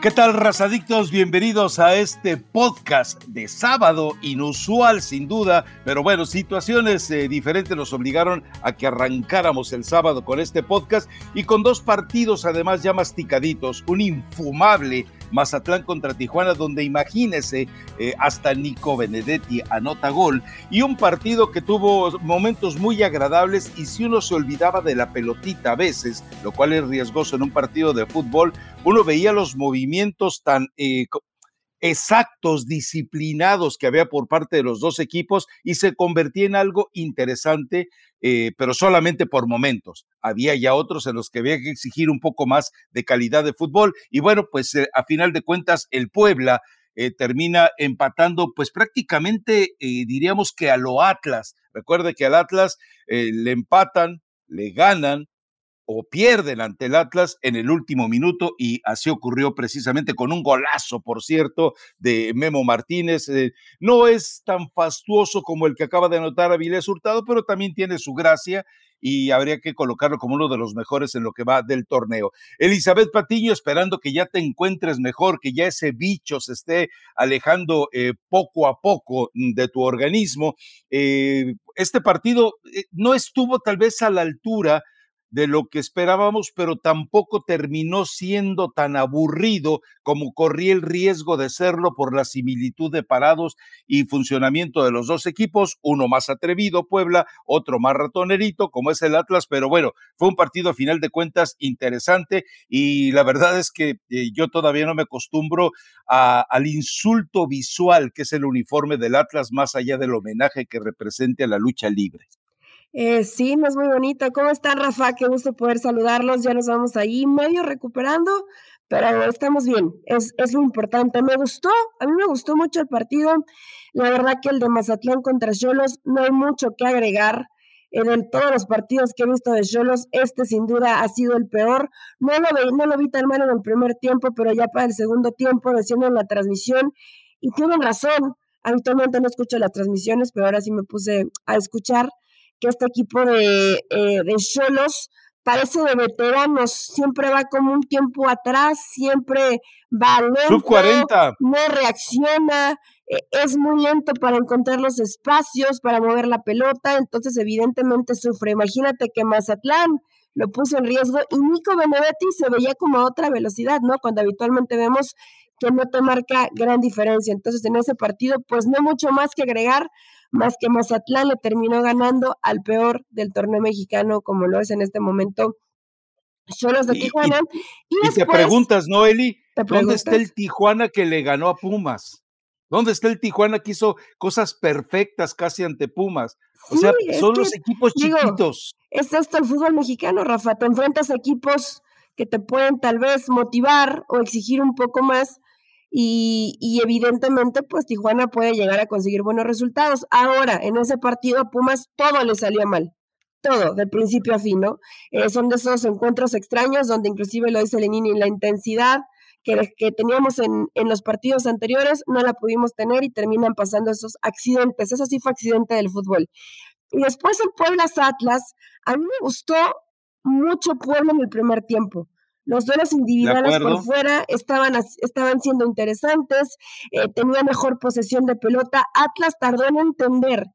¿Qué tal, razadictos? Bienvenidos a este podcast de sábado, inusual sin duda, pero bueno, situaciones eh, diferentes nos obligaron a que arrancáramos el sábado con este podcast y con dos partidos además ya masticaditos, un infumable Mazatlán contra Tijuana, donde imagínese, eh, hasta Nico Benedetti anota gol, y un partido que tuvo momentos muy agradables y si uno se olvidaba de la pelotita a veces, lo cual es riesgoso en un partido de fútbol, uno veía los movimientos tan eh, exactos, disciplinados que había por parte de los dos equipos y se convertía en algo interesante, eh, pero solamente por momentos. Había ya otros en los que había que exigir un poco más de calidad de fútbol y bueno, pues eh, a final de cuentas el Puebla eh, termina empatando pues prácticamente diríamos que a lo Atlas. Recuerde que al Atlas le empatan, le ganan, o pierden ante el Atlas en el último minuto y así ocurrió precisamente con un golazo, por cierto, de Memo Martínez. Eh, no es tan fastuoso como el que acaba de anotar Avilés Hurtado, pero también tiene su gracia y habría que colocarlo como uno de los mejores en lo que va del torneo. Elizabeth Patiño, esperando que ya te encuentres mejor, que ya ese bicho se esté alejando eh, poco a poco de tu organismo. Eh, este partido no estuvo tal vez a la altura de lo que esperábamos, pero tampoco terminó siendo tan aburrido como corría el riesgo de serlo por la similitud de parados y funcionamiento de los dos equipos, uno más atrevido, Puebla, otro más ratonerito, como es el Atlas, pero bueno, fue un partido a final de cuentas interesante y la verdad es que eh, yo todavía no me acostumbro al insulto visual que es el uniforme del Atlas, más allá del homenaje que represente a la lucha libre. Eh, sí, no es muy bonito. ¿Cómo están, Rafa? Qué gusto poder saludarlos. Ya nos vamos ahí medio recuperando, pero estamos bien. Es, lo importante. Me gustó, a mí me gustó mucho el partido. La verdad que el de Mazatlán contra Cholos no hay mucho que agregar. En todos los partidos que he visto de Cholos, este sin duda ha sido el peor. No lo, vi, no lo vi tan mal en el primer tiempo, pero ya para el segundo tiempo, decían en la transmisión, y tienen razón. Habitualmente no escucho las transmisiones, pero ahora sí me puse a escuchar que este equipo de, eh, de Cholos parece de veteranos, siempre va como un tiempo atrás, siempre va lento, 40. no reacciona, e, es muy lento para encontrar los espacios, para mover la pelota, entonces evidentemente sufre. Imagínate que Mazatlán lo puso en riesgo y Nico Benedetti se veía como a otra velocidad, ¿no? Cuando habitualmente vemos que no te marca gran diferencia. Entonces en ese partido, pues no mucho más que agregar, más que Mazatlán le terminó ganando al peor del torneo mexicano, como lo es en este momento Cholos de Tijuana. Y, te preguntas, ¿no, Eli? ¿Dónde está el Tijuana que le ganó a Pumas? ¿Dónde está el Tijuana que hizo cosas perfectas casi ante Pumas? O sea, son los equipos chiquitos. es esto el fútbol mexicano, Rafa. Te enfrentas a equipos que te pueden tal vez motivar o exigir un poco más, y, evidentemente pues Tijuana puede llegar a conseguir buenos resultados. Ahora, en ese partido a Pumas todo le salió mal, todo, de principio a fin, ¿no? Eh, son de esos encuentros extraños donde inclusive lo dice Lenini, la intensidad que, que teníamos en, en, los partidos anteriores no la pudimos tener y terminan pasando esos accidentes. Eso sí fue accidente del fútbol. Y después el Pueblas Atlas, a mí me gustó mucho Puebla en el primer tiempo. Los duelos individuales por fuera estaban, estaban siendo interesantes, eh, tenía mejor posesión de pelota. Atlas tardó en entender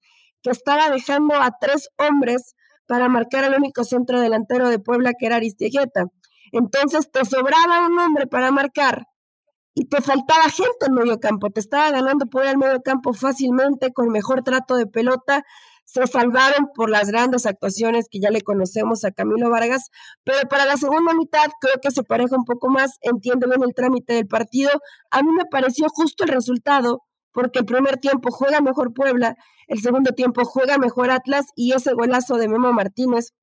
que estaba dejando a tres hombres para marcar al único centro delantero de Puebla, que era Aristegueta. Entonces te sobraba un hombre para marcar y te faltaba gente en medio campo. Te estaba ganando por el medio campo fácilmente, con mejor trato de pelota se salvaron por las grandes actuaciones que ya le conocemos a Camilo Vargas, pero para la segunda mitad creo que se pareja un poco más, entiendo bien el trámite del partido. A mí me pareció justo el resultado, porque el primer tiempo juega mejor Puebla, el segundo tiempo juega mejor Atlas y ese golazo de Memo Martínez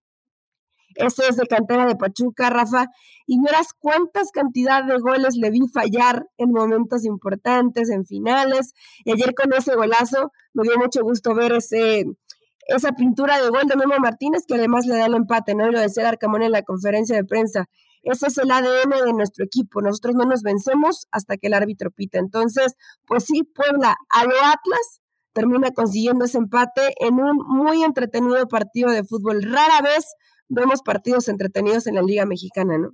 ese es de cantera de Pachuca, Rafa. Y verás cuántas cantidad de goles le vi fallar en momentos importantes, en finales. Y ayer con ese golazo me dio mucho gusto ver ese, esa pintura de gol de Memo Martínez, que además le da el empate, ¿no? Y lo decía Arcamón en la conferencia de prensa. Ese es el ADN de nuestro equipo. Nosotros no nos vencemos hasta que el árbitro pita. Entonces, pues sí, Puebla a lo Atlas termina consiguiendo ese empate en un muy entretenido partido de fútbol. Rara vez vemos partidos entretenidos en la Liga Mexicana, ¿no?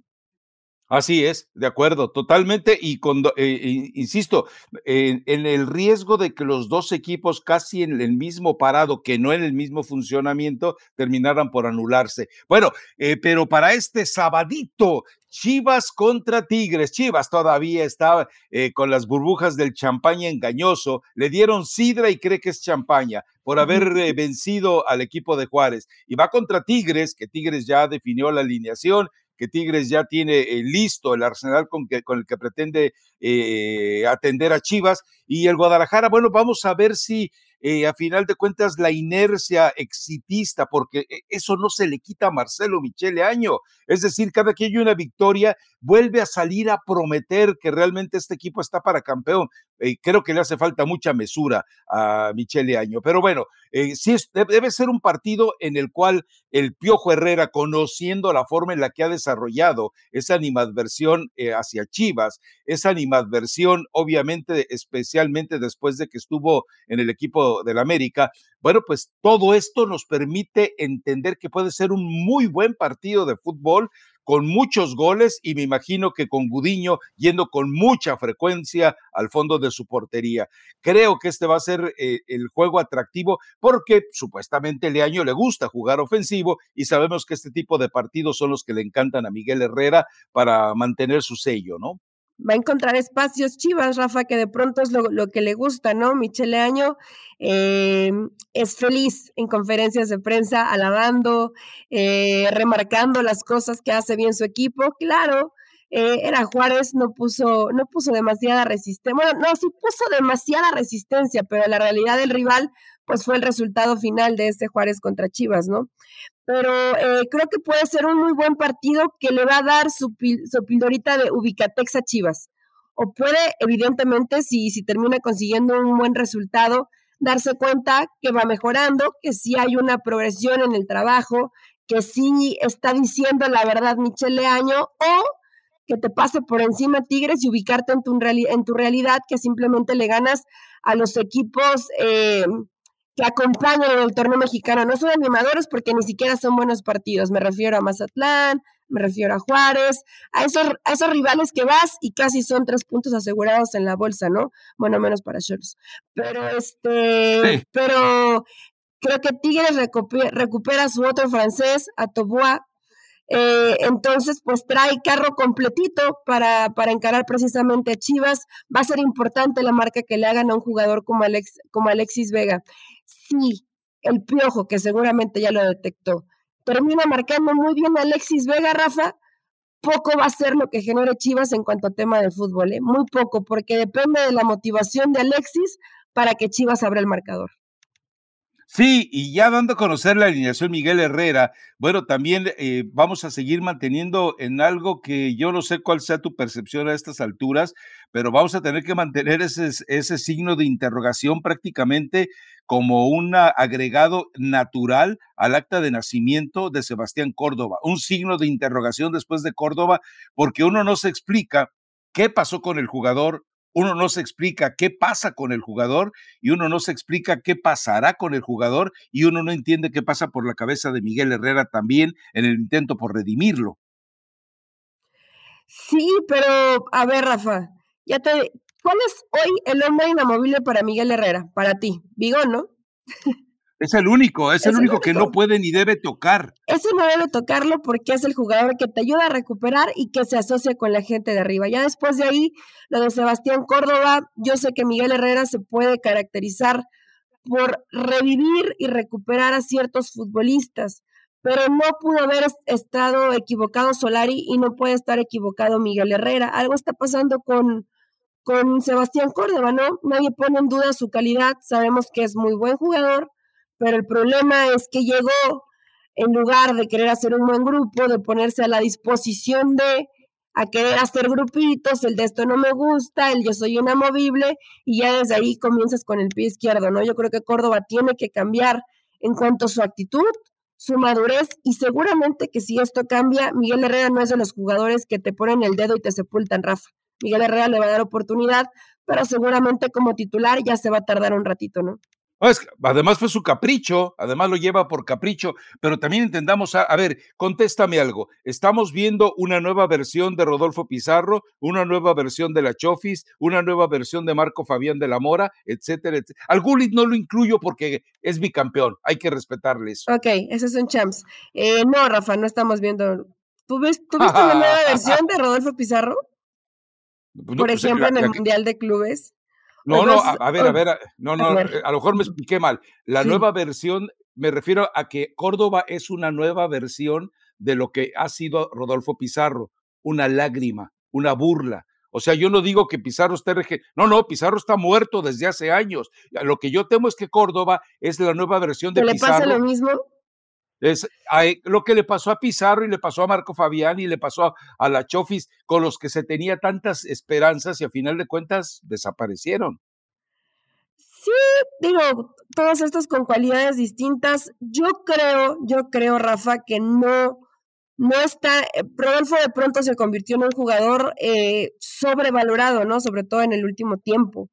Así es, de acuerdo, totalmente. Y cuando, eh, insisto, en, el riesgo de que los dos equipos casi en el mismo parado, que no en el mismo funcionamiento, terminaran por anularse. Bueno, eh, pero para este sabadito, Chivas contra Tigres. Chivas todavía estaba eh, con las burbujas del champaña engañoso. Le dieron sidra y cree que es champaña por haber vencido al equipo de Juárez. Y va contra Tigres, que Tigres ya definió la alineación que Tigres ya tiene eh, listo el arsenal con, que, con el que pretende eh, atender a Chivas. Y el Guadalajara, bueno, vamos a ver si eh, a final de cuentas la inercia exitista, porque eso no se le quita a Marcelo Michele Año. Es decir, cada que hay una victoria, vuelve a salir a prometer que realmente este equipo está para campeón. Eh, creo que le hace falta mucha mesura a Michele Año. Pero bueno, eh, sí debe ser un partido en el cual el Piojo Herrera, conociendo la forma en la que ha desarrollado esa animadversión eh, hacia Chivas, esa animadversión, obviamente, especialmente después de que estuvo en el equipo del América, bueno, pues todo esto nos permite entender que puede ser un muy buen partido de fútbol con muchos goles y me imagino que con Gudiño yendo con mucha frecuencia al fondo de su portería. Creo que este va a ser eh, el juego atractivo porque supuestamente Leaño le gusta jugar ofensivo y sabemos que este tipo de partidos son los que le encantan a Miguel Herrera para mantener su sello, ¿no? Va a encontrar espacios Chivas, Rafa, que de pronto es lo, que le gusta, ¿no? Michele Año eh, es feliz en conferencias de prensa, alabando, eh, remarcando las cosas que hace bien su equipo. Claro, eh, era Juárez, no puso, no puso demasiada resistencia. Bueno, no, sí puso demasiada resistencia, pero la realidad del rival, pues fue el resultado final de este Juárez contra Chivas, ¿no? pero eh, creo que puede ser un muy buen partido que le va a dar su, su pildorita de Ubicatex a Chivas. O puede, evidentemente, si, si termina consiguiendo un buen resultado, darse cuenta que va mejorando, que sí hay una progresión en el trabajo, que sí está diciendo la verdad Michelle Año, o que te pase por encima Tigres y ubicarte en tu, en tu realidad, que simplemente le ganas a los equipos eh, que acompañan en el torneo mexicano. No son animadores porque ni siquiera son buenos partidos. Me refiero a Mazatlán, me refiero a Juárez, a esos, a esos rivales que vas y casi son tres puntos asegurados en la bolsa, ¿no? Bueno, menos para Cholos. Pero este, pero creo que Tigres recupera, su otro francés, a Toboa. Eh, entonces, pues trae carro completito para, para encarar precisamente a Chivas. Va a ser importante la marca que le hagan a un jugador como, Alex, como Alexis Vega si el piojo, que seguramente ya lo detectó, termina marcando muy bien a Alexis Vega, Rafa, poco va a ser lo que genere Chivas en cuanto a tema de fútbol, ¿eh? muy poco, porque depende de la motivación de Alexis para que Chivas abra el marcador. Sí, y ya dando a conocer la alineación Miguel Herrera, bueno, también eh, vamos a seguir manteniendo en algo que yo no sé cuál sea tu percepción a estas alturas, pero vamos a tener que mantener ese, ese signo de interrogación prácticamente como un agregado natural al acta de nacimiento de Sebastián Córdoba, un signo de interrogación después de Córdoba, porque uno no se explica qué pasó con el jugador, uno no se explica qué pasa con el jugador y uno no se explica qué pasará con el jugador y uno no entiende qué pasa por la cabeza de Miguel Herrera también en el intento por redimirlo. Sí, pero a ver, Rafa, ya te... ¿Cuál es hoy el hombre inamovible para Miguel Herrera? Para ti, Vigón, ¿no? Es el único, es, el, único, que no puede ni debe tocar. Ese no debe tocarlo porque es el jugador que te ayuda a recuperar y que se asocia con la gente de arriba. Ya después de ahí, lo de Sebastián Córdoba, yo sé que Miguel Herrera se puede caracterizar por revivir y recuperar a ciertos futbolistas, pero no pudo haber estado equivocado Solari y no puede estar equivocado Miguel Herrera. Algo está pasando con, con Sebastián Córdoba, ¿no? Nadie pone en duda su calidad, sabemos que es muy buen jugador pero el problema es que llegó, en lugar de querer hacer un buen grupo, de ponerse a la disposición de, a querer hacer grupitos, el de esto no me gusta, el yo soy inamovible, y ya desde ahí comienzas con el pie izquierdo, ¿no? Yo creo que Córdoba tiene que cambiar en cuanto a su actitud, su madurez, y seguramente que si esto cambia, Miguel Herrera no es de los jugadores que te ponen el dedo y te sepultan, Rafa. Miguel Herrera le va a dar oportunidad, pero seguramente como titular ya se va a tardar un ratito, ¿no? Además fue su capricho, además lo lleva por capricho, pero también entendamos, a, ver, contéstame algo, estamos viendo una nueva versión de Rodolfo Pizarro, una nueva versión de la Chofis, una nueva versión de Marco Fabián de la Mora, etcétera, etcétera. Al Gullit no lo incluyo porque es mi campeón, hay que respetarle eso. Ok, ese es un champs. Eh, no, Rafa, no estamos viendo. ¿Tú, ves, ¿tú viste una nueva versión de Rodolfo Pizarro? Pues por pues, ejemplo, en el Mundial de Clubes. No, no, a, ver, a ver, no, no, a, lo mejor me expliqué mal. La nueva versión, me refiero a que Córdoba es una nueva versión de lo que ha sido Rodolfo Pizarro, una lágrima, una burla. O sea, yo no digo que Pizarro esté No, no, Pizarro está muerto desde hace años. Lo que yo temo es que Córdoba es la nueva versión de Pizarro. ¿Le pasa lo mismo? Es lo que le pasó a Pizarro y le pasó a Marco Fabián y le pasó a, la Chofis, con los que se tenía tantas esperanzas y a final de cuentas desaparecieron. Sí, digo, todos estos con cualidades distintas. Yo creo, yo creo, Rafa, que no, no está. Eh, Rodolfo de pronto se convirtió en un jugador eh, sobrevalorado, ¿no? Sobre todo en el último tiempo.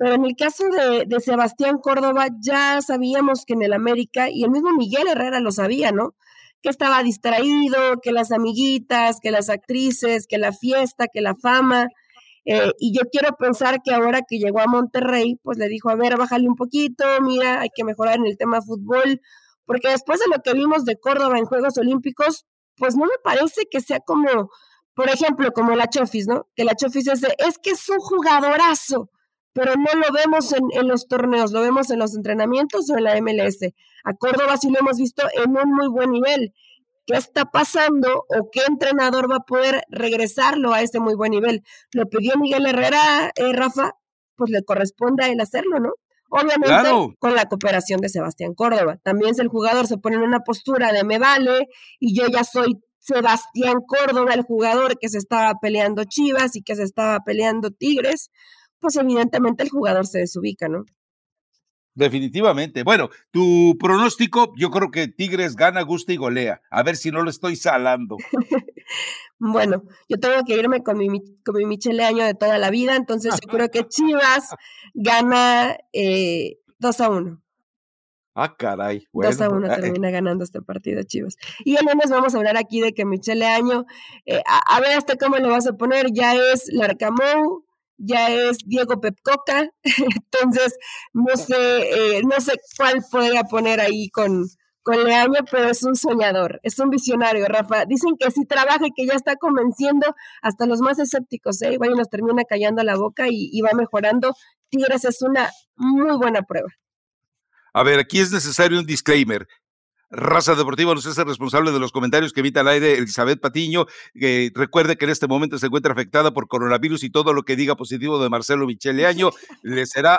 Pero en el caso de, Sebastián Córdoba, ya sabíamos que en el América, y el mismo Miguel Herrera lo sabía, ¿no? Que estaba distraído, que las amiguitas, que las actrices, que la fiesta, que la fama. Eh, y yo quiero pensar que ahora que llegó a Monterrey, pues le dijo, a ver, bájale un poquito, mira, hay que mejorar en el tema fútbol, porque después de lo que vimos de Córdoba en Juegos Olímpicos, pues no me parece que sea como, por ejemplo, como la Chofis, ¿no? Que la Chofis es de, es que es un jugadorazo pero no lo vemos en, los torneos, lo vemos en los entrenamientos o en la MLS. A Córdoba sí lo hemos visto en un muy buen nivel. ¿Qué está pasando o qué entrenador va a poder regresarlo a ese muy buen nivel? Lo pidió Miguel Herrera, eh, Rafa, pues le corresponde a él hacerlo, ¿no? Obviamente con la cooperación de Sebastián Córdoba. También si el jugador se pone en una postura de me vale y yo ya soy Sebastián Córdoba, el jugador que se estaba peleando Chivas y que se estaba peleando Tigres, pues evidentemente el jugador se desubica, ¿no? Definitivamente. Bueno, tu pronóstico, yo creo que Tigres gana, gusta y golea. A ver si no lo estoy salando. bueno, yo tengo que irme con mi, con mi Michele Año de toda la vida, entonces yo creo que Chivas gana eh, 2 a 1. Ah, caray. 2 a 1 eh, termina ganando este partido, Chivas. Y el lunes vamos a hablar aquí de que Michele Año, eh, a, ver hasta cómo lo vas a poner, ya es Larcamón, ya es Diego Pepcoca, entonces no sé, eh, no sé cuál podría poner ahí con, con Leaño, pero es un soñador, es un visionario, Rafa. Dicen que sí trabaja y que ya está convenciendo hasta los más escépticos, ¿eh? Igual nos termina callando la boca y, y va mejorando. Tigres es una muy buena prueba. A ver, aquí es necesario un disclaimer. Raza Deportiva nos es el responsable de los comentarios que evita al aire Elizabeth Patiño. recuerde que en este momento se encuentra afectada por coronavirus y todo lo que diga positivo de Marcelo Michele Año le será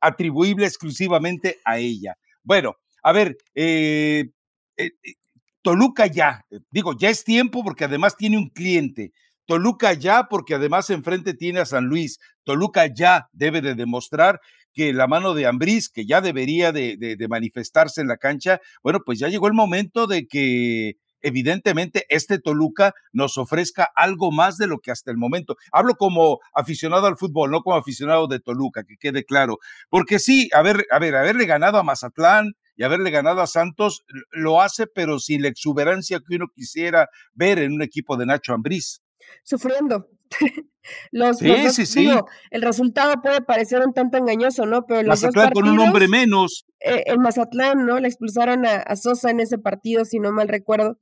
atribuible exclusivamente a ella. Bueno, a ver, eh, eh, eh, Toluca ya, digo, ya es tiempo porque además tiene un cliente. Toluca ya porque además enfrente tiene a San Luis. Toluca ya debe de demostrar que la mano de Ambriz, que ya debería de, manifestarse en la cancha, bueno, pues ya llegó el momento de que evidentemente este Toluca nos ofrezca algo más de lo que hasta el momento. Hablo como aficionado al fútbol, no como aficionado de Toluca, que quede claro. Porque sí, a ver, a ver, haberle ganado a Mazatlán y haberle ganado a Santos lo hace, pero sin la exuberancia que uno quisiera ver en un equipo de Nacho Ambriz. Sufriendo, los, sí, sí, sí. el resultado puede parecer un tanto engañoso, ¿no? Pero los Mazatlán con un hombre menos. Eh, en Mazatlán, ¿no? Le expulsaron a, Sosa en ese partido, si no mal recuerdo.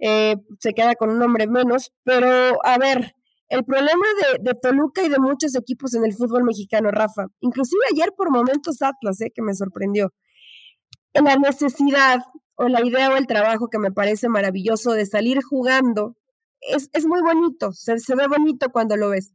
Eh, se queda con un hombre menos. Pero, a ver, el problema de, de, Toluca y de muchos equipos en el fútbol mexicano, Rafa, inclusive ayer por momentos Atlas, eh, que me sorprendió, la necesidad o la idea o el trabajo que me parece maravilloso de salir jugando es, es muy bonito, se, se ve bonito cuando lo ves.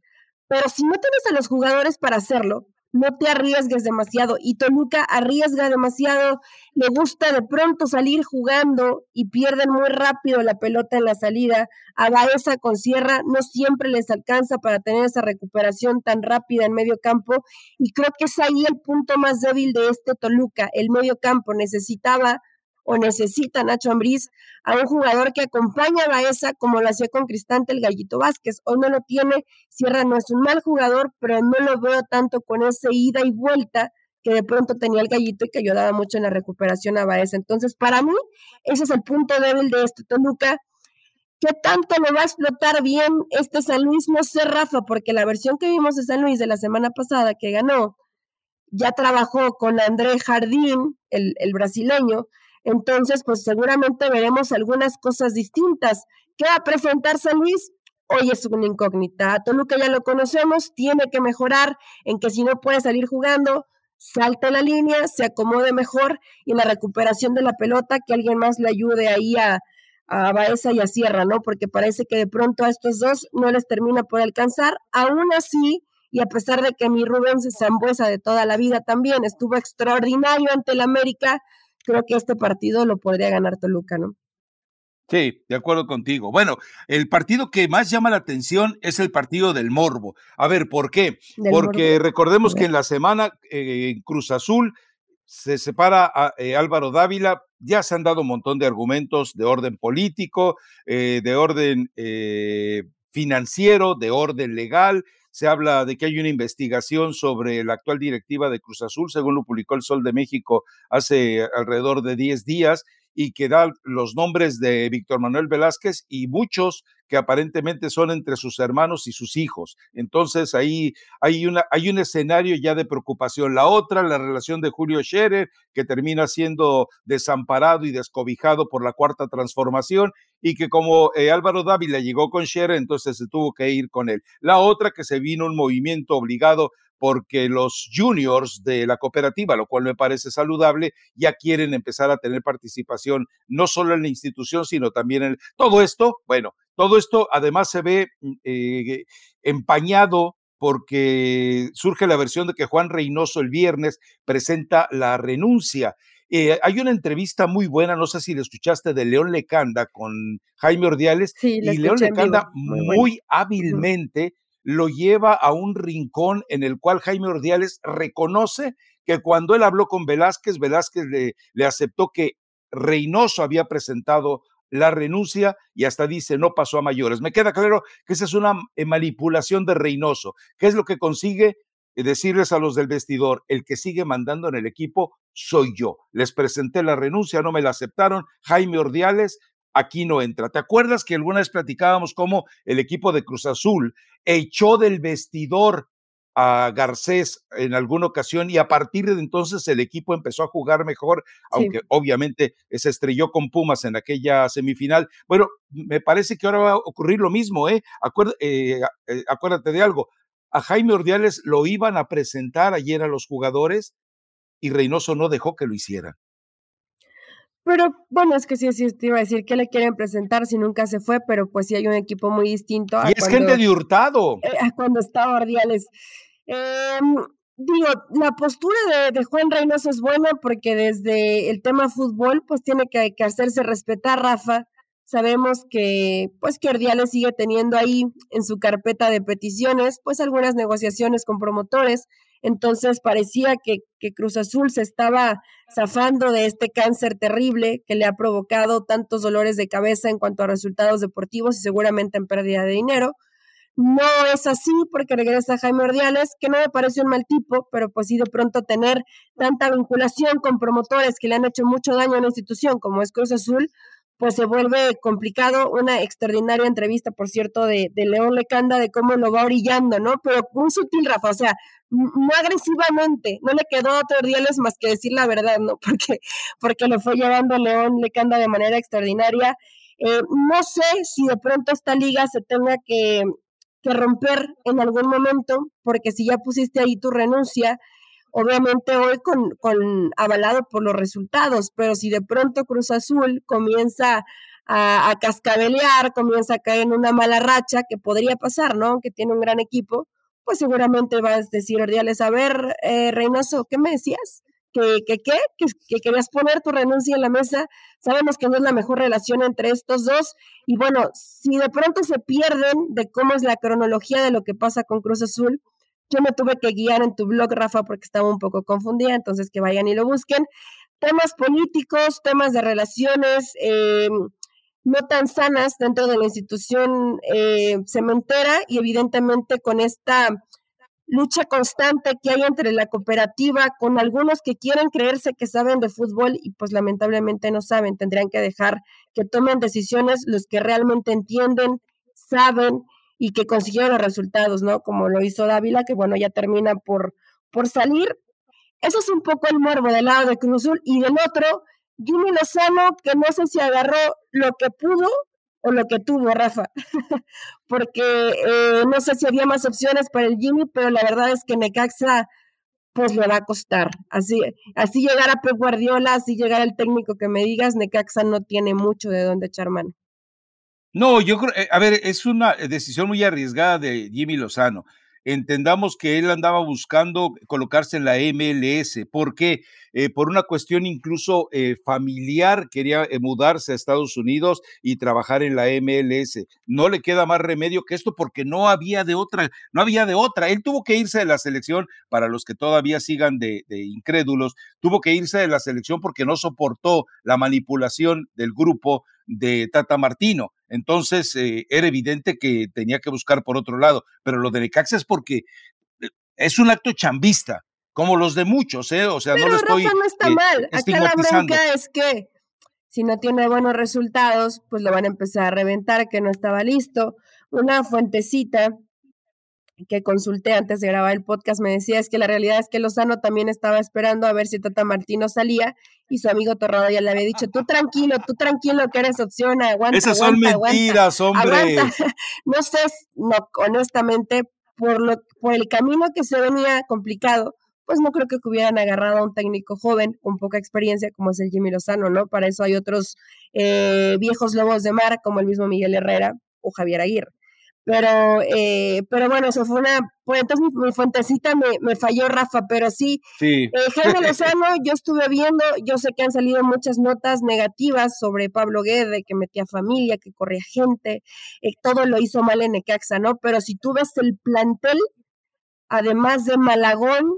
Pero si no tienes a los jugadores para hacerlo, no te arriesgues demasiado. Y Toluca arriesga demasiado, le gusta de pronto salir jugando y pierden muy rápido la pelota en la salida. A Baeza con Sierra no siempre les alcanza para tener esa recuperación tan rápida en medio campo. Y creo que es ahí el punto más débil de este Toluca. El medio campo necesitaba o necesita Nacho Ambriz a un jugador que acompaña a Baeza como lo hacía con Cristante el Gallito Vázquez. Hoy no lo tiene, Sierra no es un mal jugador, pero no lo veo tanto con ese ida y vuelta que de pronto tenía el gallito y que ayudaba mucho en la recuperación a Baeza. Entonces, para mí, ese es el punto débil de este Toluca. ¿Qué tanto lo va a explotar bien este San Luis? No sé, Rafa, porque la versión que vimos de San Luis de la semana pasada que ganó, ya trabajó con André Jardín, el, el brasileño, entonces, pues seguramente veremos algunas cosas distintas. ¿Qué va a presentar San Luis? Hoy es una incógnita. Toluca ya lo conocemos, tiene que mejorar en que si no puede salir jugando, salte la línea, se acomode mejor y en la recuperación de la pelota, que alguien más le ayude ahí a, a Baeza y a Sierra, ¿no? Porque parece que de pronto a estos dos no les termina por alcanzar. Aún así, y a pesar de que mi Rubén Zambuesa de toda la vida también estuvo extraordinario ante el América, creo que este partido lo podría ganar Toluca, ¿no? Sí, de acuerdo contigo. Bueno, el partido que más llama la atención es el partido del Morbo. A ver, ¿por qué? Porque recordemos que en la semana eh, en Cruz Azul se separa a eh, Álvaro Dávila, ya se han dado un montón de argumentos de orden político, eh, de orden financiero, de orden legal, se habla de que hay una investigación sobre la actual directiva de Cruz Azul, según lo publicó el Sol de México hace alrededor de 10 días, y que da los nombres de Víctor Manuel Velázquez y muchos que aparentemente son entre sus hermanos y sus hijos. Entonces ahí hay, una, hay un escenario ya de preocupación. La otra, la relación de Julio Scherer, que termina siendo desamparado y descobijado por la cuarta transformación y que como eh, Álvaro Dávila llegó con Scherer, entonces se tuvo que ir con él. La otra, que se vino un movimiento obligado porque los juniors de la cooperativa, lo cual me parece saludable, ya quieren empezar a tener participación no solo en la institución, sino también en todo esto. Bueno, todo esto además se ve mm, eh, empañado porque surge la versión de que Juan Reynoso el viernes presenta la renuncia. Eh, hay una entrevista muy buena, no sé si la escuchaste, de León Lecanda con Jaime Ordiales, y León Lecanda muy, hábilmente lo lleva a un rincón en el cual Jaime Ordiales reconoce que cuando él habló con Velázquez, Velázquez le, le aceptó que Reynoso había presentado la renuncia y hasta dice no pasó a mayores. Me queda claro que esa es una eh, manipulación de Reynoso. ¿Qué es lo que consigue? Eh, decirles a los del vestidor, el que sigue mandando en el equipo soy yo. Les presenté la renuncia, no me la aceptaron. Jaime Ordiales aquí no entra. ¿Te acuerdas que alguna vez platicábamos cómo el equipo de Cruz Azul echó del vestidor a Garcés en alguna ocasión y a partir de entonces el equipo empezó a jugar mejor, aunque obviamente se estrelló con Pumas en aquella semifinal. Bueno, me parece que ahora va a ocurrir lo mismo, ¿eh? eh, eh acuérdate de algo. A Jaime Ordiales lo iban a presentar ayer a los jugadores y Reynoso no dejó que lo hicieran. Pero bueno, es que sí, sí, te iba a decir que le quieren presentar si nunca se fue, pero pues sí hay un equipo muy distinto. y es gente de hurtado. Eh, cuando estaba Ordiales. Em, digo, la postura de, Juan Reynoso es buena porque desde el tema fútbol, pues tiene que, que hacerse respetar, Rafa. Sabemos que, pues, que Ordiales sigue teniendo ahí en su carpeta de peticiones, pues, algunas negociaciones con promotores entonces parecía que, Cruz Azul se estaba zafando de este cáncer terrible que le ha provocado tantos dolores de cabeza en cuanto a resultados deportivos y seguramente en pérdida de dinero. No es así porque regresa Jaime Ordiales, que no me parece un mal tipo, pero pues sí de pronto tener tanta vinculación con promotores que le han hecho mucho daño a una institución como es Cruz Azul, pues se vuelve complicado. Una extraordinaria entrevista, por cierto, de, León Lecanda, de cómo lo va orillando, ¿no? Pero muy sutil, Rafa, o sea, no agresivamente, no le quedó otro Ordiales más que decir la verdad, ¿no? Porque, porque lo fue llevando León Lecanda de manera extraordinaria. Eh, no sé si de pronto esta liga se tenga que, que romper en algún momento, porque si ya pusiste ahí tu renuncia, obviamente hoy con, con avalado por los resultados, pero si de pronto Cruz Azul comienza a, a, cascabelear, comienza a caer en una mala racha, que podría pasar, ¿no? Que tiene un gran equipo, pues seguramente vas a decir, Ordiales, a ver, eh, Reynoso, ¿qué me decías? ¿Que, que qué? ¿Que, querías poner tu renuncia en la mesa. Sabemos que no es la mejor relación entre estos dos. Y bueno, si de pronto se pierden de cómo es la cronología de lo que pasa con Cruz Azul, yo me tuve que guiar en tu blog, Rafa, porque estaba un poco confundida, entonces que vayan y lo busquen. Temas políticos, temas de relaciones eh, no tan sanas dentro de la institución eh, cementera y evidentemente con esta lucha constante que hay entre la cooperativa con algunos que quieren creerse que saben de fútbol y pues lamentablemente no saben, tendrían que dejar que tomen decisiones los que realmente entienden, saben y que consiguieron los resultados, ¿no? Como lo hizo Dávila, que bueno, ya termina por, por salir. Eso es un poco el morbo del lado de Cruz Azul y del otro, Jimmy Lozano, que no sé si agarró lo que pudo o lo que tuvo Rafa, porque eh, no sé si había más opciones para el Jimmy, pero la verdad es que Necaxa pues le va a costar. Así, así llegar a Pep Guardiola, así llegar al técnico que me digas, Necaxa no tiene mucho de dónde echar mano. No, yo creo, eh, a ver, es una decisión muy arriesgada de Jimmy Lozano entendamos que él andaba buscando colocarse en la MLS. ¿Por qué? Eh, por una cuestión incluso eh, familiar, quería eh, mudarse a Estados Unidos y trabajar en la MLS. No le queda más remedio que esto porque no había de otra, no había de otra. Él tuvo que irse de la selección, para los que todavía sigan de, incrédulos, tuvo que irse de la selección porque no soportó la manipulación del grupo de Tata Martino. Entonces era evidente que tenía que buscar por otro lado. Pero lo de Necaxa es porque es un acto chambista, como los de muchos, ¿eh? O sea, no lo estoy. no está eh, mal. Acá la bronca es que si no tiene buenos resultados, pues lo van a empezar a reventar, que no estaba listo. Una fuentecita que consulté antes de grabar el podcast me decía es que la realidad es que Lozano también estaba esperando a ver si Tata Martino salía y su amigo Torrado ya le había dicho, tú tranquilo, tú tranquilo que eres opción, aguanta. Esas son mentiras, hombre. No sé, no, honestamente, por, lo, por el camino que se venía complicado, pues no creo que hubieran agarrado a un técnico joven con poca experiencia como es el Jimmy Lozano, ¿no? Para eso hay otros eh, viejos lobos de mar como el mismo Miguel Herrera o Javier Aguirre. Pero, eh, pero bueno, eso fue una, pues entonces mi, fuentecita me, me, falló, Rafa, pero sí, sí. Eh, Jaime Lozano, yo estuve viendo, yo sé que han salido muchas notas negativas sobre Pablo Guede, que metía familia, que corría gente, eh, todo lo hizo mal en Necaxa, ¿no? Pero si tú ves el plantel, además de Malagón,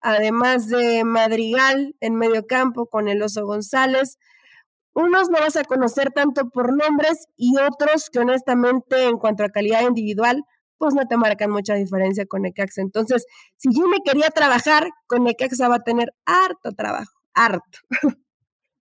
además de Madrigal en medio campo con el Oso González, unos no vas a conocer tanto por nombres y otros que honestamente en cuanto a calidad individual, pues no te marcan mucha diferencia con Necaxa. Entonces, si yo me quería trabajar, con Necaxa va a tener harto trabajo, harto.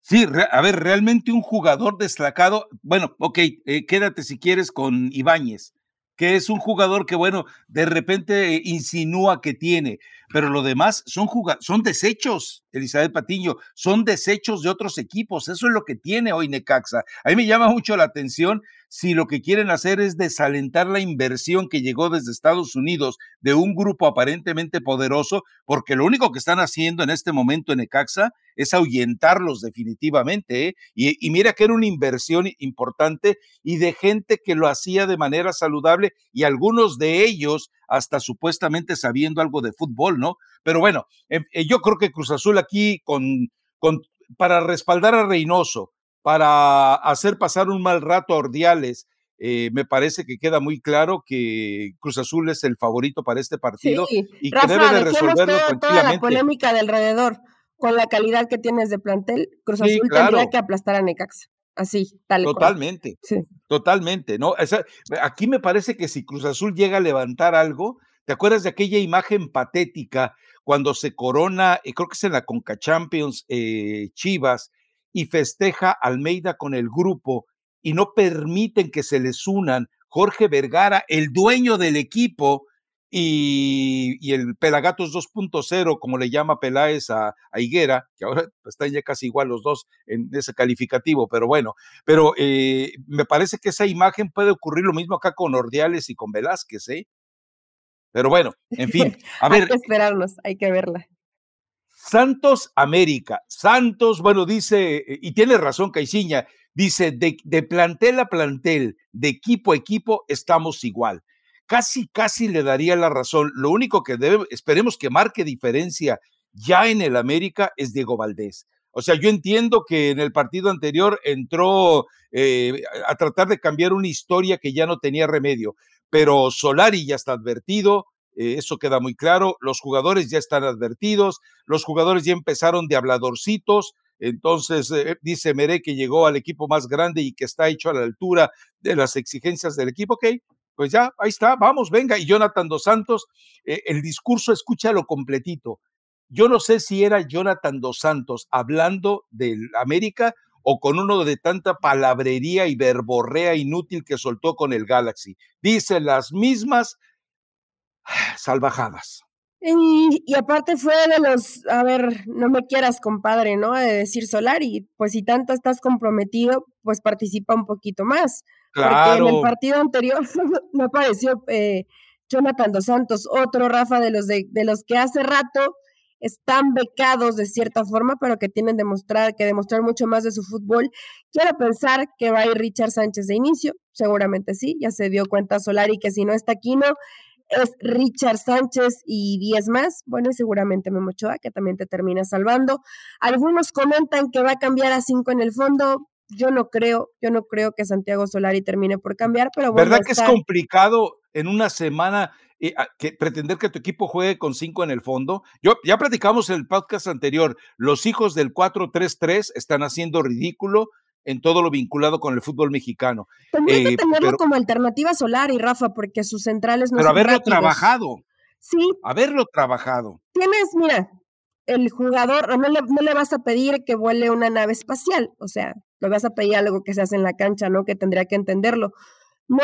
Sí, a ver, realmente un jugador destacado, bueno, ok, eh, quédate si quieres con Ibáñez, que es un jugador que, bueno, de repente eh, insinúa que tiene, pero lo demás son, son desechos, Elizabeth Patiño, son desechos de otros equipos, eso es lo que tiene hoy Necaxa. A mí me llama mucho la atención si lo que quieren hacer es desalentar la inversión que llegó desde Estados Unidos de un grupo aparentemente poderoso, porque lo único que están haciendo en este momento en Necaxa es ahuyentarlos definitivamente. ¿eh? Y, y mira que era una inversión importante y de gente que lo hacía de manera saludable y algunos de ellos hasta supuestamente sabiendo algo de fútbol, ¿no? Pero bueno, eh, eh, yo creo que Cruz Azul aquí con, con, para respaldar a Reynoso, para hacer pasar un mal rato a Ordiales, eh, me parece que queda muy claro que Cruz Azul es el favorito para este partido sí. y Rafa, que debe de resolverlo toda, toda la polémica de alrededor con la calidad que tienes de plantel, Cruz Azul sí, claro. tendría que aplastar a Necaxa. Así, tal Totalmente, sí. totalmente, ¿no? O sea, aquí me parece que si Cruz Azul llega a levantar algo, ¿te acuerdas de aquella imagen patética cuando se corona, eh, creo que es en la Conca Champions, eh, Chivas, y festeja Almeida con el grupo y no permiten que se les unan Jorge Vergara, el dueño del equipo, y, y, el Pelagatos 2.0, como le llama Peláez a, a, Higuera, que ahora están ya casi igual los dos en ese calificativo, pero bueno, pero eh, me parece que esa imagen puede ocurrir lo mismo acá con Ordiales y con Velázquez, ¿eh? Pero bueno, en fin, a ver. hay que esperarnos, hay que verla. Santos América, Santos, bueno, dice, y tiene razón Caiciña, dice, de, de plantel a plantel, de equipo a equipo, estamos igual casi, casi le daría la razón. Lo único que debe, esperemos que marque diferencia ya en el América es Diego Valdés. O sea, yo entiendo que en el partido anterior entró eh, a tratar de cambiar una historia que ya no tenía remedio, pero Solari ya está advertido, eh, eso queda muy claro, los jugadores ya están advertidos, los jugadores ya empezaron de habladorcitos, entonces eh, dice Meré que llegó al equipo más grande y que está hecho a la altura de las exigencias del equipo, ok, pues ya, ahí está, vamos, venga. Y Jonathan Dos Santos, eh, el discurso, escúchalo completito. Yo no sé si era Jonathan Dos Santos hablando del América o con uno de tanta palabrería y verborrea inútil que soltó con el Galaxy. Dice las mismas salvajadas. Y, aparte fue de los, a ver, no me quieras, compadre, ¿no? De decir Solari, pues si tanto estás comprometido, pues participa un poquito más. Claro. Porque en el partido anterior me pareció eh, Jonathan Dos Santos, otro Rafa de los, de, de los que hace rato están becados de cierta forma, pero que tienen demostrar, que demostrar mucho más de su fútbol. Quiero pensar que va a ir Richard Sánchez de inicio, seguramente sí, ya se dio cuenta Solari que si no está Aquino, es Richard Sánchez y 10 más. Bueno, y seguramente Memo Ochoa, que también te termina salvando. Algunos comentan que va a cambiar a 5 en el fondo. Yo no creo, yo no creo que Santiago Solari termine por cambiar, pero bueno. ¿Verdad que es complicado en una semana eh, que pretender que tu equipo juegue con 5 en el fondo? Yo ya platicamos en el podcast anterior, los hijos del 4-3-3 están haciendo ridículo en todo lo vinculado con el fútbol mexicano. Tendría que eh, tenerlo como alternativa solar y Rafa, porque sus centrales no Pero haberlo trabajado. Sí. Haberlo trabajado. Tienes, mira, el jugador, no le, no le vas a pedir que vuele una nave espacial, o sea, le vas a pedir algo que se hace en la cancha, ¿no? Que tendría que entenderlo. No,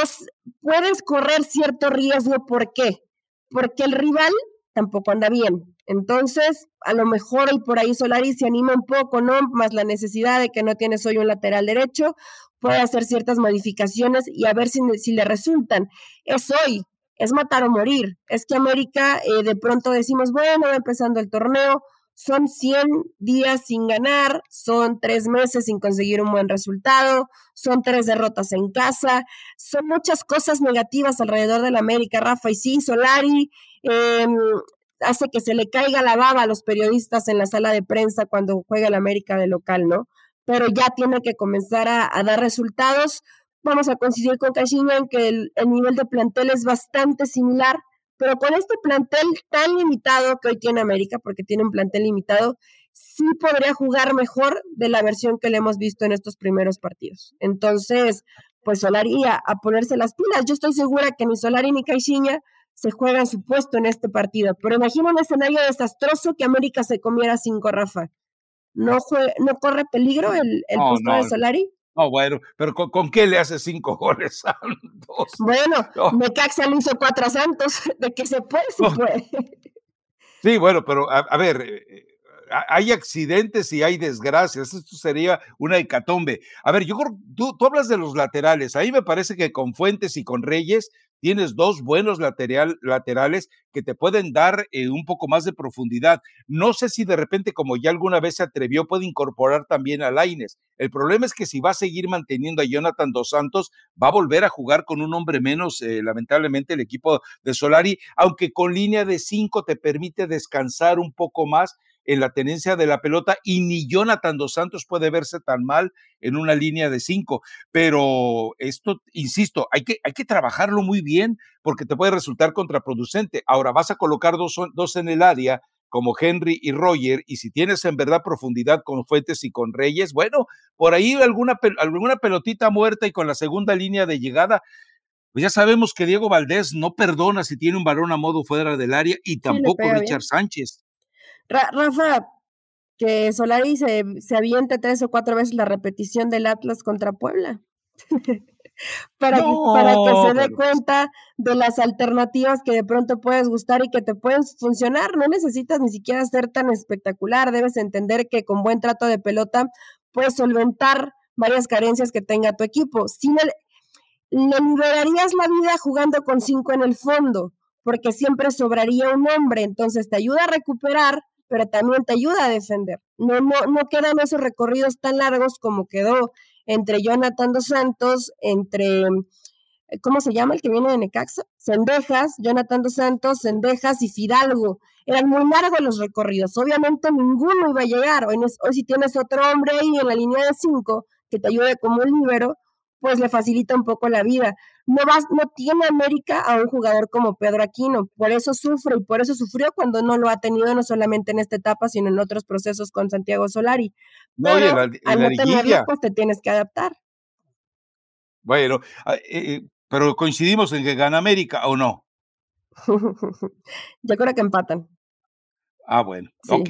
puedes correr cierto riesgo, ¿por qué? Porque el rival tampoco anda bien. Entonces, a lo mejor y por ahí Solari se anima un poco, ¿no? Más la necesidad de que no tienes hoy un lateral derecho, puede hacer ciertas modificaciones y a ver si, si le resultan. Es hoy, es matar o morir. Es que América eh, de pronto decimos, bueno, empezando el torneo, son 100 días sin ganar, son tres meses sin conseguir un buen resultado, son tres derrotas en casa, son muchas cosas negativas alrededor del América, Rafa. Y sí, Solari eh, hace que se le caiga la baba a los periodistas en la sala de prensa cuando juega el América de local, ¿no? Pero ya tiene que comenzar a, dar resultados. Vamos a coincidir con Caixinha en que el, nivel de plantel es bastante similar, pero con este plantel tan limitado que hoy tiene América, porque tiene un plantel limitado, sí podría jugar mejor de la versión que le hemos visto en estos primeros partidos. Entonces, pues Solari a, a ponerse las pilas. Yo estoy segura que ni Solari ni Caixinha se juega su puesto en este partido. Pero imagina un escenario desastroso que América se comiera cinco, Rafa. ¿No, ¿No corre peligro el, el puesto de Solari? No, bueno, pero ¿con, qué le hace cinco goles Santos? Bueno, no. Necaxa le hizo cuatro a Santos, de que se puede, se puede. Sí, bueno, pero a, a ver, eh, hay accidentes y hay desgracias. Esto sería una hecatombe. A ver, yo tú, tú hablas de los laterales. Ahí me parece que con Fuentes y con Reyes tienes dos buenos lateral, laterales que te pueden dar eh, un poco más de profundidad. No sé si de repente, como ya alguna vez se atrevió, puede incorporar también a Laines. El problema es que si va a seguir manteniendo a Jonathan Dos Santos, va a volver a jugar con un hombre menos, eh, lamentablemente, el equipo de Solari, aunque con línea de cinco te permite descansar un poco más en la tenencia de la pelota y ni Jonathan Dos Santos puede verse tan mal en una línea de cinco. Pero esto, insisto, hay que, hay que trabajarlo muy bien porque te puede resultar contraproducente. Ahora vas a colocar dos, dos en el área como Henry y Roger, y si tienes en verdad profundidad con Fuentes y con Reyes, bueno, por ahí alguna, alguna pelotita muerta y con la segunda línea de llegada, pues ya sabemos que Diego Valdés no perdona si tiene un balón a modo fuera del área y tampoco Richard Sánchez. Rafa, que Solari se, se aviente tres o cuatro veces la repetición del Atlas contra Puebla. para, que, para que se dé cuenta de las alternativas que de pronto puedes gustar y que te pueden funcionar. No necesitas ni siquiera ser tan espectacular. Debes entender que con buen trato de pelota puedes solventar varias carencias que tenga tu equipo. Si le, le liberarías la vida jugando con cinco en el fondo, porque siempre sobraría un hombre. Entonces te ayuda a recuperar pero también te ayuda a defender. No, no, no quedan esos recorridos tan largos como quedó entre Jonathan dos Santos, entre, eh, ¿cómo se llama el que viene de Necaxa? Sendejas, Jonathan dos Santos, Sendejas y Fidalgo. Eran muy largos los recorridos. Obviamente ninguno iba a llegar. Hoy, hoy si tienes otro hombre ahí en la línea de cinco que te ayude como un líbero, pues le facilita un poco la vida. No, vas, no tiene América a un jugador como Pedro Aquino, por eso sufre y por eso sufrió cuando no lo ha tenido no solamente en esta etapa, sino en otros procesos con Santiago Solari. No, Pero, al no tenerlo, pues te tienes que adaptar. Bueno, ah, eh, eh, Pero coincidimos en que gana América o no. Yo creo que empatan. Ah, bueno, ok.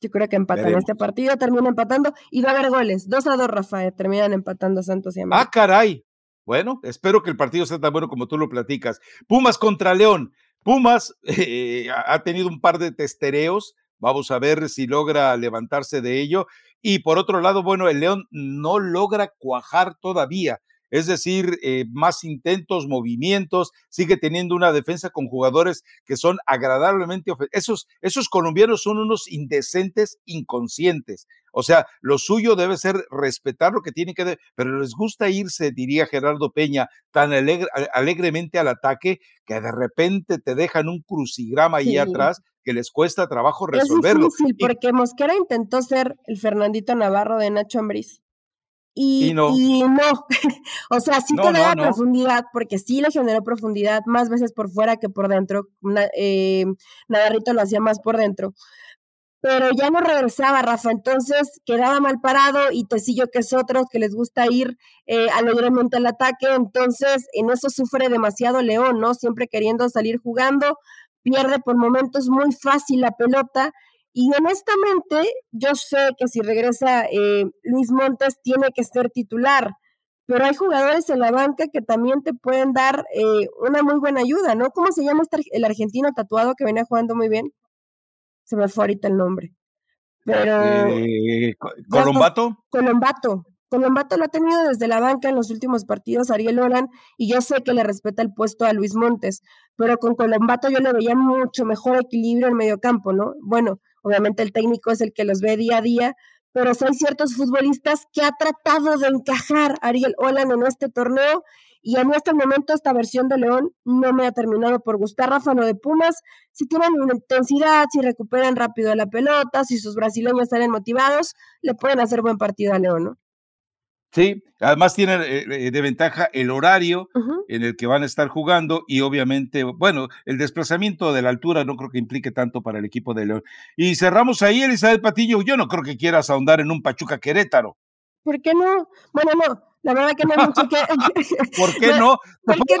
Yo creo que empatan. Este partido termina empatando y va a haber goles. Dos a dos, Rafael. Terminan empatando Santos y ah, América. Ah, caray. Bueno, espero que el partido sea tan bueno como tú lo platicas. Pumas contra León. Pumas eh, ha tenido un par de testereos. Vamos a ver si logra levantarse de ello. Y por otro lado, bueno, el León no logra cuajar todavía es decir, eh, más intentos, movimientos, sigue teniendo una defensa con jugadores que son agradablemente esos esos colombianos son unos indecentes inconscientes. O sea, lo suyo debe ser respetar lo que tiene que, pero les gusta irse, diría Gerardo Peña, tan alegremente al ataque que de repente te dejan un crucigrama ahí atrás que les cuesta trabajo resolverlo. Es difícil porque Mosquera intentó ser el Fernandito Navarro de Nacho Ambriz. Y, no. o sea, sí te da profundidad, porque sí le generó profundidad más veces por fuera que por dentro. Eh, Navarrito lo hacía más por dentro. Pero ya no regresaba, Rafa, entonces quedaba mal parado y Tecillo, que es otro, que les gusta ir eh, alegremente al ataque, entonces en eso sufre demasiado León, ¿no? Siempre queriendo salir jugando, pierde por momentos muy fácil la pelota y honestamente, yo sé que si regresa eh, Luis Montes tiene que ser titular, pero hay jugadores en la banca que también te pueden dar eh, una muy buena ayuda, ¿no? ¿Cómo se llama este, el argentino tatuado que venía jugando muy bien? Se me fue ahorita el nombre. Pero. Eh, ¿Colombato? Colombato. Colombato lo ha tenido desde la banca en los últimos partidos, Ariel Olan, y yo sé que le respeta el puesto a Luis Montes, pero con Colombato yo le veía mucho mejor equilibrio en medio campo, ¿no? Bueno, Obviamente el técnico es el que los ve día a día, pero hay ciertos futbolistas que ha tratado de encajar Ariel Holland en este torneo y en este momento esta versión de León no me ha terminado por gustar. Rafa, de Pumas, si tienen una intensidad, si recuperan rápido la pelota, si sus brasileños salen motivados, le pueden hacer buen partido a León, ¿no? Sí, además tienen eh, eh, de ventaja el horario en el que van a estar jugando y obviamente, bueno, el desplazamiento de la altura no creo que implique tanto para el equipo de León. Y cerramos ahí, Elizabeth Patillo, yo no creo que quieras ahondar en un Pachuca Querétaro. ¿Por qué no? Bueno, no, la verdad que no hay mucho que... ¿Por qué no?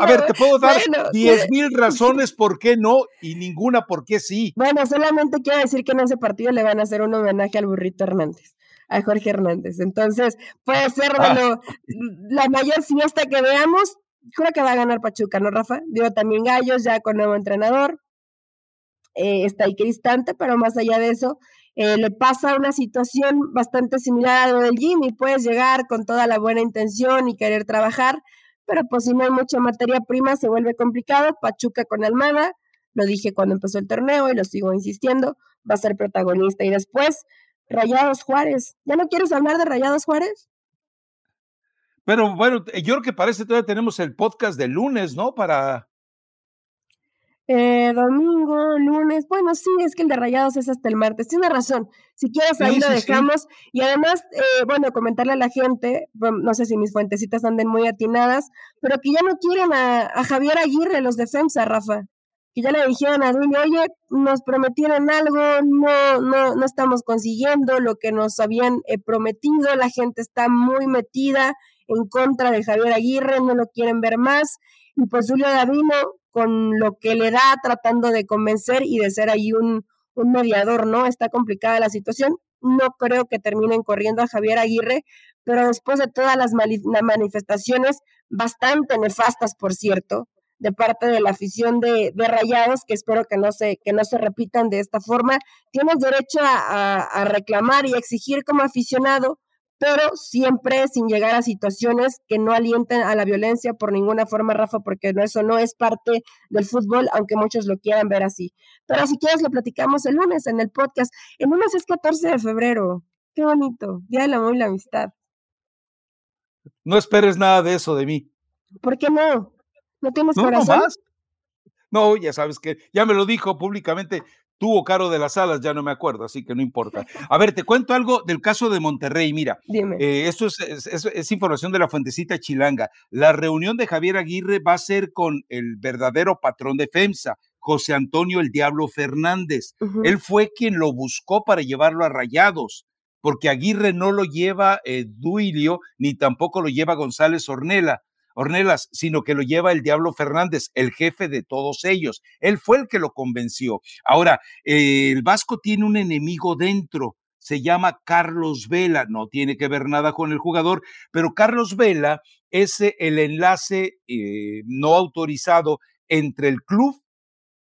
a ver, te puedo dar diez mil razones por qué no y ninguna por qué sí. Bueno, solamente quiero decir que en ese partido le van a hacer un homenaje al burrito Hernández a Jorge Hernández. Entonces, puede ser ah. la mayor fiesta que veamos. Creo que va a ganar Pachuca, ¿no, Rafa? Digo, también Gallos, ya con nuevo entrenador. Eh, está ahí que distante, pero más allá de eso, eh, le pasa una situación bastante similar a lo del Jimmy. Puedes llegar con toda la buena intención y querer trabajar, pero pues si no hay mucha materia prima se vuelve complicado. Pachuca con Almada, lo dije cuando empezó el torneo y lo sigo insistiendo, va a ser protagonista y después Rayados Juárez. ¿Ya no quieres hablar de Rayados Juárez? Pero bueno, yo creo que parece todavía tenemos el podcast de lunes, ¿no? Para. Eh, domingo, lunes. Bueno, sí, es que el de Rayados es hasta el martes. Tiene razón. Si quieres, ahí lo dejamos. Y además, eh, bueno, comentarle a la gente, no sé si mis fuentecitas anden muy atinadas, pero que ya no quieren a, a Javier Aguirre, los defensa, Rafa que ya le dijeron a Duilio, oye, nos prometieron algo, no, no, no estamos consiguiendo lo que nos habían eh, prometido, la gente está muy metida en contra de Javier Aguirre, no lo quieren ver más, y pues Julio Davino, con lo que le da, tratando de convencer y de ser ahí un, un mediador, ¿no? Está complicada la situación, no creo que terminen corriendo a Javier Aguirre, pero después de todas las manifestaciones, bastante nefastas, por cierto, de parte de la afición de, Rayados, que espero que no, se, que no se repitan de esta forma. Tienes derecho a, reclamar y exigir como aficionado, pero siempre sin llegar a situaciones que no alienten a la violencia por ninguna forma, Rafa, porque eso no es parte del fútbol, aunque muchos lo quieran ver así. Pero si quieres lo platicamos el lunes en el podcast. El lunes es 14 de febrero. Qué bonito. Día del amor y la amistad. No esperes nada de eso de mí. ¿Por qué no? ¿No tienes no, corazón? No, más. no, ya sabes que ya me lo dijo públicamente. Tuvo Caro de las Alas, ya no me acuerdo, así que no importa. A ver, te cuento algo del caso de Monterrey. Mira, Dime. Eh, esto es, es, información de la fuentecita chilanga. La reunión de Javier Aguirre va a ser con el verdadero patrón de FEMSA, José Antonio el Diablo Fernández. Él fue quien lo buscó para llevarlo a Rayados, porque Aguirre no lo lleva eh, Duilio ni tampoco lo lleva González Ornela. Ornelas, sino que lo lleva el Diablo Fernández, el jefe de todos ellos. Él fue el que lo convenció. Ahora, el Vasco tiene un enemigo dentro, se llama Carlos Vela, no tiene que ver nada con el jugador, pero Carlos Vela es el enlace eh, no autorizado entre el club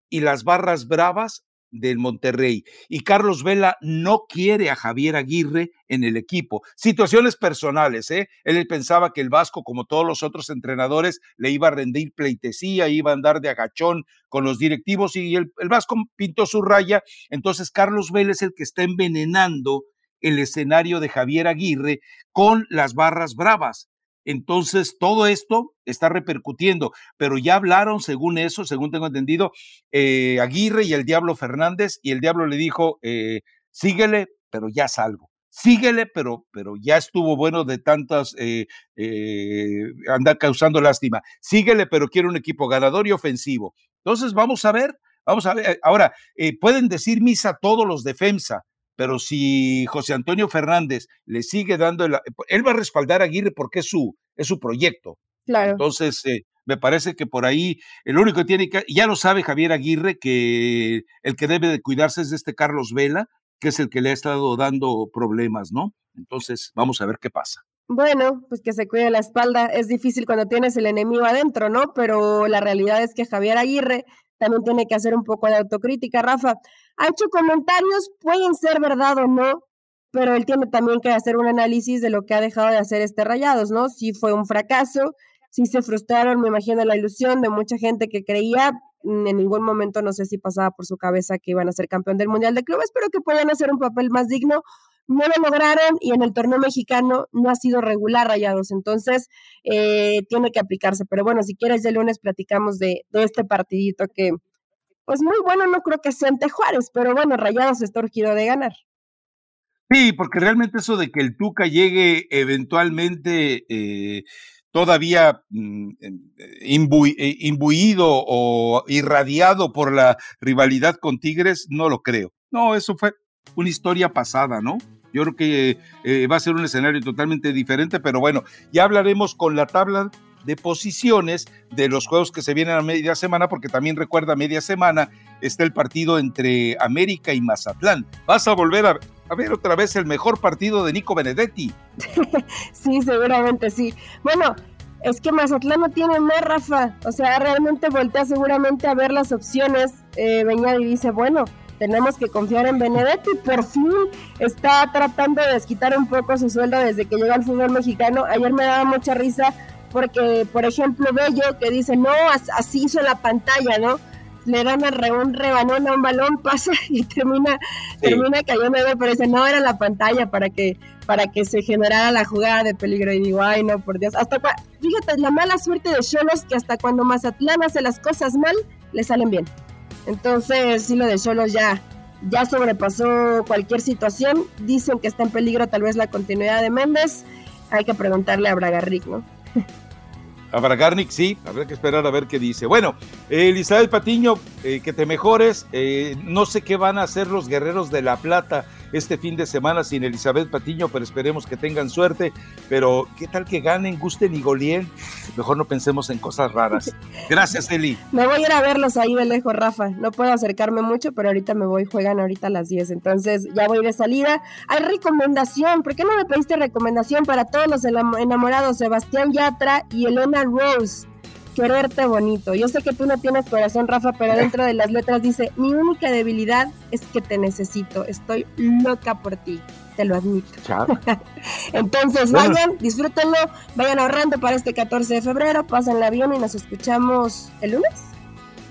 y las barras bravas del Monterrey. Y Carlos Vela no quiere a Javier Aguirre en el equipo. Situaciones personales, ¿eh? Él pensaba que el Vasco, como todos los otros entrenadores, le iba a rendir pleitesía, iba a andar de agachón con los directivos y el, el Vasco pintó su raya. Entonces Carlos Vela es el que está envenenando el escenario de Javier Aguirre con las barras bravas. Entonces, todo esto está repercutiendo, pero ya hablaron, según eso, según tengo entendido, eh, Aguirre y el Diablo Fernández, y el Diablo le dijo, eh, síguele, pero ya salgo. Síguele, pero, pero ya estuvo bueno de tantas, eh, andar causando lástima. Síguele, pero quiero un equipo ganador y ofensivo. Entonces, vamos a ver, vamos a ver. Ahora, pueden decir misa todos los defensa, pero si José Antonio Fernández le sigue dando, el, él va a respaldar a Aguirre porque es su, es su proyecto. Claro. Entonces, eh, me parece que por ahí el único que tiene que, ya lo sabe Javier Aguirre, que el que debe de cuidarse es este Carlos Vela, que es el que le ha estado dando problemas, ¿no? Entonces, vamos a ver qué pasa. Bueno, pues que se cuide la espalda. Es difícil cuando tienes el enemigo adentro, ¿no? Pero la realidad es que Javier Aguirre también tiene que hacer un poco de autocrítica. Rafa ha hecho comentarios, pueden ser verdad o no, pero él tiene también que hacer un análisis de lo que ha dejado de hacer este Rayados, ¿no? Si fue un fracaso, si se frustraron, me imagino la ilusión de mucha gente que creía, en ningún momento no sé si pasaba por su cabeza que iban a ser campeón del Mundial de Clubes, pero que puedan hacer un papel más digno. No lo lograron y en el torneo mexicano no ha sido regular Rayados, entonces eh, tiene que aplicarse. Pero bueno, si quieres, el lunes platicamos de, este partidito que, pues muy bueno, no creo que sea ante Juárez, pero bueno, Rayados está urgido de ganar. Sí, porque realmente eso de que el Tuca llegue eventualmente eh, todavía mm, eh, imbuido o irradiado por la rivalidad con Tigres, no lo creo. No, eso fue una historia pasada, ¿no? Yo creo que eh, va a ser un escenario totalmente diferente, pero bueno, ya hablaremos con la tabla de posiciones de los juegos que se vienen a media semana, porque también recuerda, media semana está el partido entre América y Mazatlán. Vas a volver a, ver otra vez el mejor partido de Nico Benedetti. sí, seguramente sí. Bueno, es que Mazatlán no tiene más, Rafa. O sea, realmente voltea seguramente a ver las opciones. Eh, y dice, bueno, tenemos que confiar en Benedetti. Por fin está tratando de desquitar un poco su sueldo desde que llegó al fútbol mexicano. Ayer me daba mucha risa porque, por ejemplo, Bello que dice, no, así hizo la pantalla, ¿no? Le dan un rebanón a un balón, pasa y termina, termina cayendo, pero dice, no, era la pantalla para que, para que se generara la jugada de peligro. Y digo, ay, no, por Dios. Hasta fíjate, la mala suerte de Cholos que hasta cuando Mazatlán hace las cosas mal, le salen bien. Entonces, sí, lo de Cholos ya, ya sobrepasó cualquier situación. Dicen que está en peligro tal vez la continuidad de Méndez. Hay que preguntarle a Bragarrick, ¿no? A Bragarnik sí, habrá que esperar a ver qué dice. Bueno, Elizabeth Patiño, eh, que te mejores. Eh, no sé qué van a hacer los guerreros de La Plata este fin de semana sin Elizabeth Patiño, pero esperemos que tengan suerte. Pero, ¿qué tal que ganen, gusten y golien? Mejor no pensemos en cosas raras. Gracias, Eli. Me voy a ir a verlos ahí de lejos, Rafa. No puedo acercarme mucho, pero ahorita me voy, juegan ahorita a las 10. Entonces, ya voy de salida. Hay recomendación. ¿Por qué no me pediste recomendación para todos los enamorados? Sebastián Yatra y Elena Rose quererte bonito. Yo sé que tú no tienes corazón, Rafa, pero dentro de las letras dice, mi única debilidad es que te necesito. Estoy loca por ti. Te lo admito. Entonces, vayan, disfrútenlo, vayan ahorrando para este 14 de febrero, pasen el avión y nos escuchamos el lunes.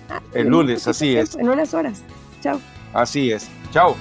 Ah, el lunes, así es. En unas horas. Chao. Así es. Chao.